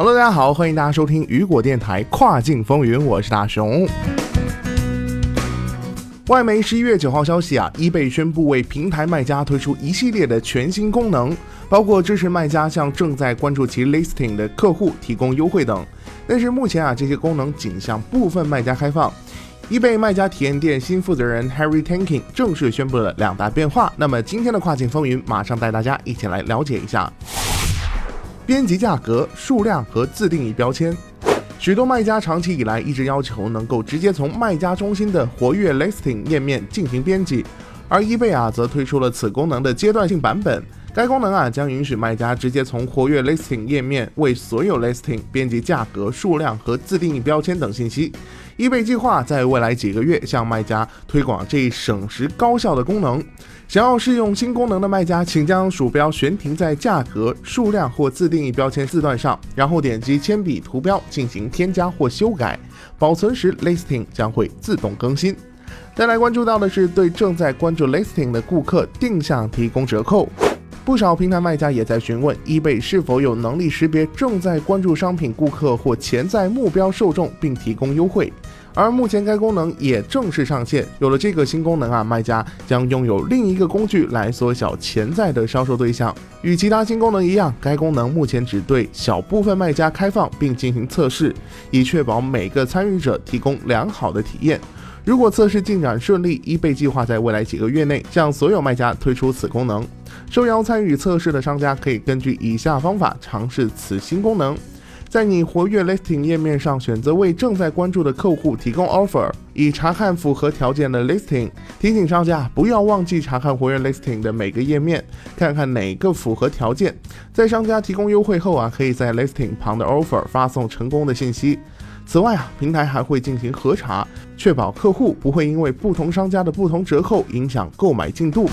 Hello，大家好，欢迎大家收听雨果电台跨境风云，我是大熊。外媒十一月九号消息啊，eBay 宣布为平台卖家推出一系列的全新功能，包括支持卖家向正在关注其 listing 的客户提供优惠等。但是目前啊，这些功能仅向部分卖家开放。eBay 卖家体验店新负责人 Harry Tanking 正式宣布了两大变化。那么今天的跨境风云，马上带大家一起来了解一下。编辑价格、数量和自定义标签，许多卖家长期以来一直要求能够直接从卖家中心的活跃 listing 页面进行编辑，而 eBay 啊则推出了此功能的阶段性版本。该功能啊将允许卖家直接从活跃 listing 页面为所有 listing 编辑价格、数量和自定义标签等信息。eBay 计划在未来几个月向卖家推广这一省时高效的功能。想要试用新功能的卖家，请将鼠标悬停在价格、数量或自定义标签字段上，然后点击铅笔图标进行添加或修改。保存时，listing 将会自动更新。再来关注到的是，对正在关注 listing 的顾客定向提供折扣。不少平台卖家也在询问 eBay 是否有能力识别正在关注商品顾客或潜在目标受众，并提供优惠。而目前该功能也正式上线。有了这个新功能啊，卖家将拥有另一个工具来缩小潜在的销售对象。与其他新功能一样，该功能目前只对小部分卖家开放并进行测试，以确保每个参与者提供良好的体验。如果测试进展顺利，eBay 计划在未来几个月内向所有卖家推出此功能。受邀参与测试的商家可以根据以下方法尝试此新功能。在你活跃 listing 页面上，选择为正在关注的客户提供 offer，以查看符合条件的 listing。提醒商家不要忘记查看活跃 listing 的每个页面，看看哪个符合条件。在商家提供优惠后啊，可以在 listing 旁的 offer 发送成功的信息。此外啊，平台还会进行核查，确保客户不会因为不同商家的不同折扣影响购买进度。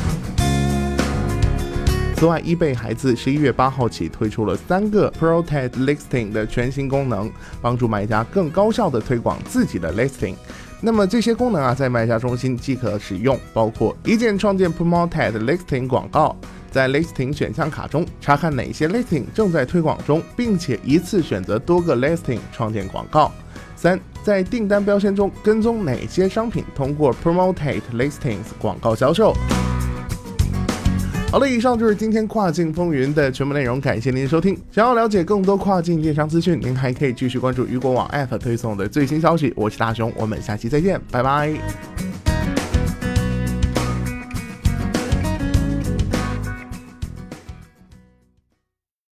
此外，eBay 还自十一月八号起推出了三个 Protect Listing 的全新功能，帮助买家更高效地推广自己的 listing。那么这些功能啊，在卖家中心即可使用，包括一键创建 Promoted Listing 广告，在 Listing 选项卡中查看哪些 listing 正在推广中，并且一次选择多个 listing 创建广告。三，在订单标签中跟踪哪些商品通过 Promote Listings 广告销售。好了，以上就是今天跨境风云的全部内容，感谢您的收听。想要了解更多跨境电商资讯，您还可以继续关注雨果网 App 推送的最新消息。我是大熊，我们下期再见，拜拜。